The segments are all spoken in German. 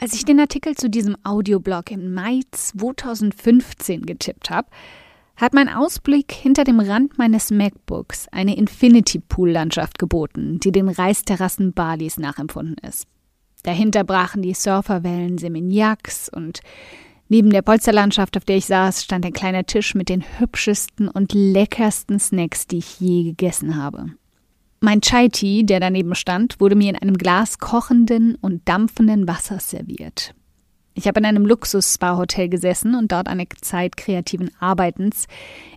Als ich den Artikel zu diesem Audioblog im Mai 2015 getippt habe, hat mein Ausblick hinter dem Rand meines MacBooks eine Infinity Pool Landschaft geboten, die den Reisterrassen Balis nachempfunden ist. Dahinter brachen die Surferwellen Seminyaks und neben der Polsterlandschaft, auf der ich saß, stand ein kleiner Tisch mit den hübschesten und leckersten Snacks, die ich je gegessen habe. Mein Chai-Tea, der daneben stand, wurde mir in einem Glas kochenden und dampfenden Wassers serviert. Ich habe in einem Luxus-Spa-Hotel gesessen und dort eine Zeit kreativen Arbeitens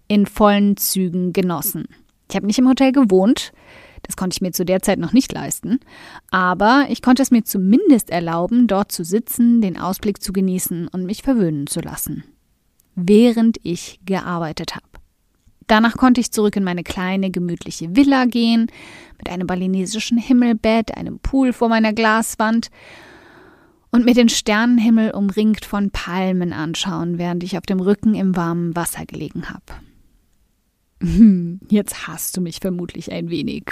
in vollen Zügen genossen. Ich habe nicht im Hotel gewohnt, das konnte ich mir zu der Zeit noch nicht leisten, aber ich konnte es mir zumindest erlauben, dort zu sitzen, den Ausblick zu genießen und mich verwöhnen zu lassen, während ich gearbeitet habe. Danach konnte ich zurück in meine kleine, gemütliche Villa gehen, mit einem balinesischen Himmelbett, einem Pool vor meiner Glaswand und mir den Sternenhimmel umringt von Palmen anschauen, während ich auf dem Rücken im warmen Wasser gelegen habe. Hm, jetzt hast du mich vermutlich ein wenig.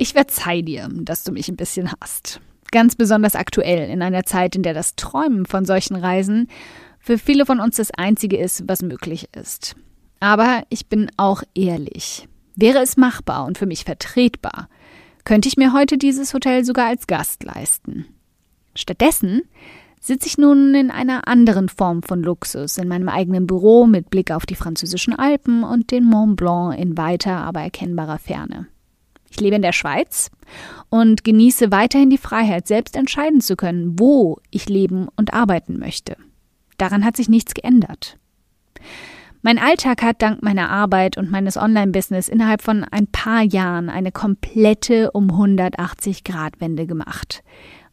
Ich verzeih dir, dass du mich ein bisschen hast. Ganz besonders aktuell in einer Zeit, in der das Träumen von solchen Reisen für viele von uns das Einzige ist, was möglich ist. Aber ich bin auch ehrlich. Wäre es machbar und für mich vertretbar, könnte ich mir heute dieses Hotel sogar als Gast leisten. Stattdessen sitze ich nun in einer anderen Form von Luxus, in meinem eigenen Büro mit Blick auf die französischen Alpen und den Mont Blanc in weiter, aber erkennbarer Ferne. Ich lebe in der Schweiz und genieße weiterhin die Freiheit, selbst entscheiden zu können, wo ich leben und arbeiten möchte. Daran hat sich nichts geändert. Mein Alltag hat dank meiner Arbeit und meines Online-Business innerhalb von ein paar Jahren eine komplette um 180 Grad Wende gemacht.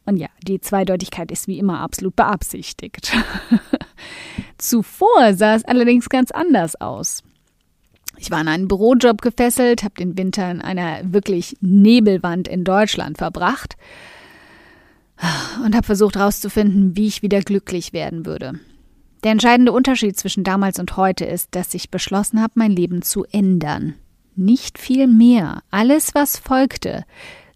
Und ja, die Zweideutigkeit ist wie immer absolut beabsichtigt. Zuvor sah es allerdings ganz anders aus. Ich war in einen Bürojob gefesselt, habe den Winter in einer wirklich Nebelwand in Deutschland verbracht und habe versucht herauszufinden, wie ich wieder glücklich werden würde. Der entscheidende Unterschied zwischen damals und heute ist, dass ich beschlossen habe, mein Leben zu ändern. Nicht viel mehr. Alles, was folgte,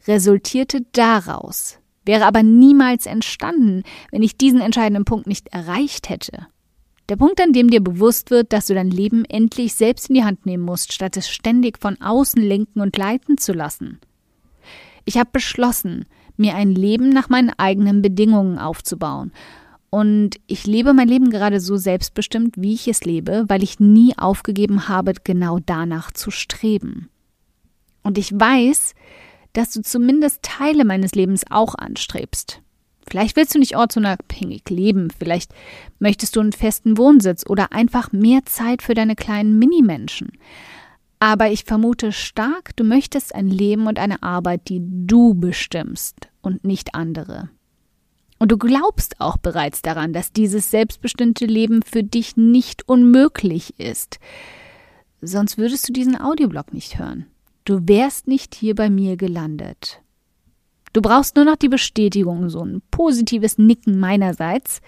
resultierte daraus, wäre aber niemals entstanden, wenn ich diesen entscheidenden Punkt nicht erreicht hätte. Der Punkt, an dem dir bewusst wird, dass du dein Leben endlich selbst in die Hand nehmen musst, statt es ständig von außen lenken und leiten zu lassen. Ich habe beschlossen, mir ein Leben nach meinen eigenen Bedingungen aufzubauen. Und ich lebe mein Leben gerade so selbstbestimmt, wie ich es lebe, weil ich nie aufgegeben habe, genau danach zu streben. Und ich weiß, dass du zumindest Teile meines Lebens auch anstrebst. Vielleicht willst du nicht ortsunabhängig leben, vielleicht möchtest du einen festen Wohnsitz oder einfach mehr Zeit für deine kleinen Minimenschen. Aber ich vermute stark, du möchtest ein Leben und eine Arbeit, die du bestimmst und nicht andere. Und du glaubst auch bereits daran, dass dieses selbstbestimmte Leben für dich nicht unmöglich ist. Sonst würdest du diesen Audioblog nicht hören. Du wärst nicht hier bei mir gelandet. Du brauchst nur noch die Bestätigung, so ein positives Nicken meinerseits,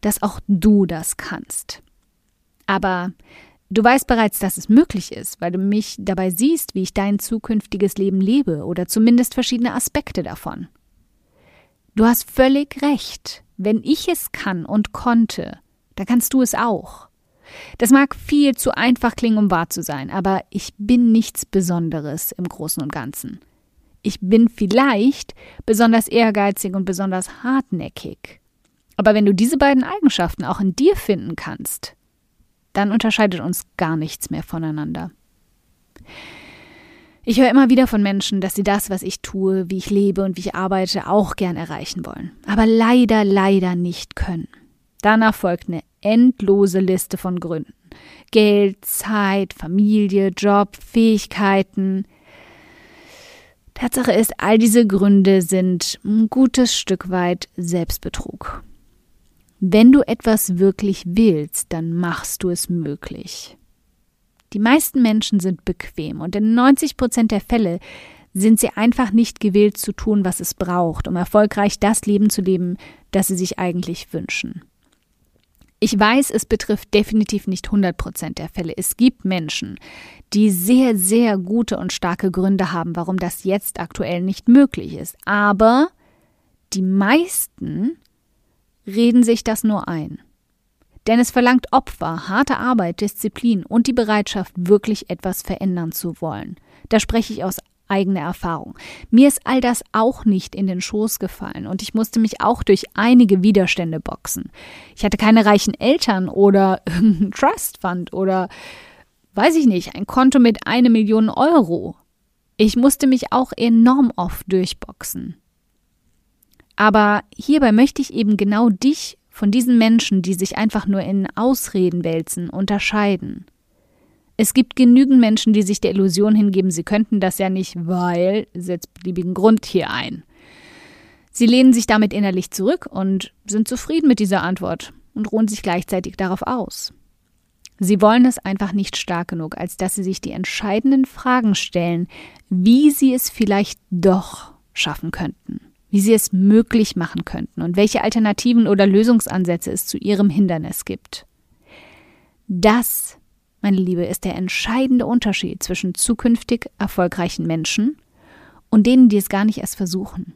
dass auch du das kannst. Aber du weißt bereits, dass es möglich ist, weil du mich dabei siehst, wie ich dein zukünftiges Leben lebe oder zumindest verschiedene Aspekte davon. Du hast völlig recht. Wenn ich es kann und konnte, dann kannst du es auch. Das mag viel zu einfach klingen, um wahr zu sein, aber ich bin nichts Besonderes im Großen und Ganzen. Ich bin vielleicht besonders ehrgeizig und besonders hartnäckig. Aber wenn du diese beiden Eigenschaften auch in dir finden kannst, dann unterscheidet uns gar nichts mehr voneinander. Ich höre immer wieder von Menschen, dass sie das, was ich tue, wie ich lebe und wie ich arbeite, auch gern erreichen wollen, aber leider, leider nicht können. Danach folgt eine endlose Liste von Gründen. Geld, Zeit, Familie, Job, Fähigkeiten. Tatsache ist, all diese Gründe sind ein gutes Stück weit Selbstbetrug. Wenn du etwas wirklich willst, dann machst du es möglich. Die meisten Menschen sind bequem und in 90 Prozent der Fälle sind sie einfach nicht gewillt zu tun, was es braucht, um erfolgreich das Leben zu leben, das sie sich eigentlich wünschen. Ich weiß, es betrifft definitiv nicht 100 Prozent der Fälle. Es gibt Menschen, die sehr, sehr gute und starke Gründe haben, warum das jetzt aktuell nicht möglich ist. Aber die meisten reden sich das nur ein. Denn es verlangt Opfer, harte Arbeit, Disziplin und die Bereitschaft, wirklich etwas verändern zu wollen. Da spreche ich aus eigener Erfahrung. Mir ist all das auch nicht in den Schoß gefallen und ich musste mich auch durch einige Widerstände boxen. Ich hatte keine reichen Eltern oder irgendeinen Trust Fund oder weiß ich nicht, ein Konto mit eine Million Euro. Ich musste mich auch enorm oft durchboxen. Aber hierbei möchte ich eben genau dich von diesen Menschen, die sich einfach nur in Ausreden wälzen, unterscheiden. Es gibt genügend Menschen, die sich der Illusion hingeben, sie könnten das ja nicht, weil, setzt beliebigen Grund hier ein. Sie lehnen sich damit innerlich zurück und sind zufrieden mit dieser Antwort und ruhen sich gleichzeitig darauf aus. Sie wollen es einfach nicht stark genug, als dass sie sich die entscheidenden Fragen stellen, wie sie es vielleicht doch schaffen könnten wie sie es möglich machen könnten und welche Alternativen oder Lösungsansätze es zu ihrem Hindernis gibt. Das, meine Liebe, ist der entscheidende Unterschied zwischen zukünftig erfolgreichen Menschen und denen, die es gar nicht erst versuchen.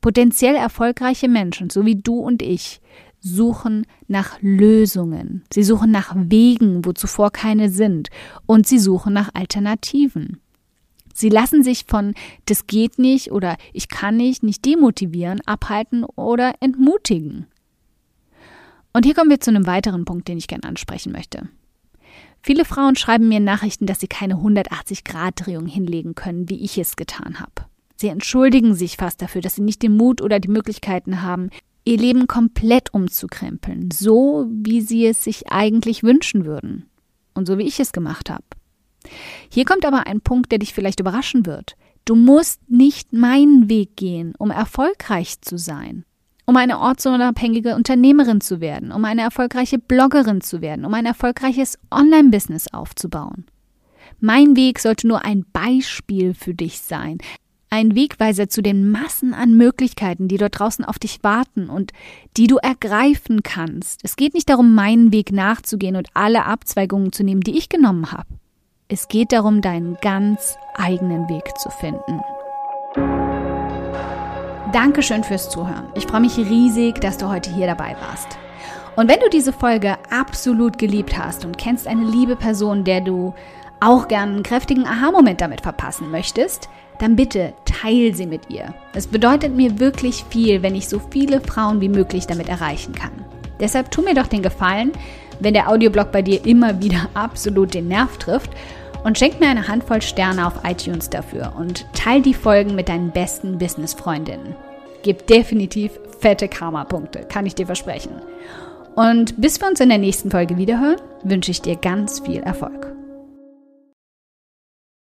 Potenziell erfolgreiche Menschen, so wie du und ich, suchen nach Lösungen. Sie suchen nach Wegen, wo zuvor keine sind. Und sie suchen nach Alternativen. Sie lassen sich von das geht nicht oder ich kann nicht, nicht demotivieren, abhalten oder entmutigen. Und hier kommen wir zu einem weiteren Punkt, den ich gerne ansprechen möchte. Viele Frauen schreiben mir Nachrichten, dass sie keine 180-Grad-Drehung hinlegen können, wie ich es getan habe. Sie entschuldigen sich fast dafür, dass sie nicht den Mut oder die Möglichkeiten haben, ihr Leben komplett umzukrempeln, so wie sie es sich eigentlich wünschen würden. Und so wie ich es gemacht habe. Hier kommt aber ein Punkt, der dich vielleicht überraschen wird. Du musst nicht meinen Weg gehen, um erfolgreich zu sein, um eine ortsunabhängige Unternehmerin zu werden, um eine erfolgreiche Bloggerin zu werden, um ein erfolgreiches Online-Business aufzubauen. Mein Weg sollte nur ein Beispiel für dich sein, ein Wegweiser zu den Massen an Möglichkeiten, die dort draußen auf dich warten und die du ergreifen kannst. Es geht nicht darum, meinen Weg nachzugehen und alle Abzweigungen zu nehmen, die ich genommen habe. Es geht darum, deinen ganz eigenen Weg zu finden. Dankeschön fürs Zuhören. Ich freue mich riesig, dass du heute hier dabei warst. Und wenn du diese Folge absolut geliebt hast und kennst eine liebe Person, der du auch gern einen kräftigen Aha-Moment damit verpassen möchtest, dann bitte teil sie mit ihr. Es bedeutet mir wirklich viel, wenn ich so viele Frauen wie möglich damit erreichen kann. Deshalb tu mir doch den Gefallen, wenn der Audioblog bei dir immer wieder absolut den Nerv trifft und schenk mir eine Handvoll Sterne auf iTunes dafür und teil die Folgen mit deinen besten Business-Freundinnen. Gib definitiv fette Karma-Punkte, kann ich dir versprechen. Und bis wir uns in der nächsten Folge wiederhören, wünsche ich dir ganz viel Erfolg.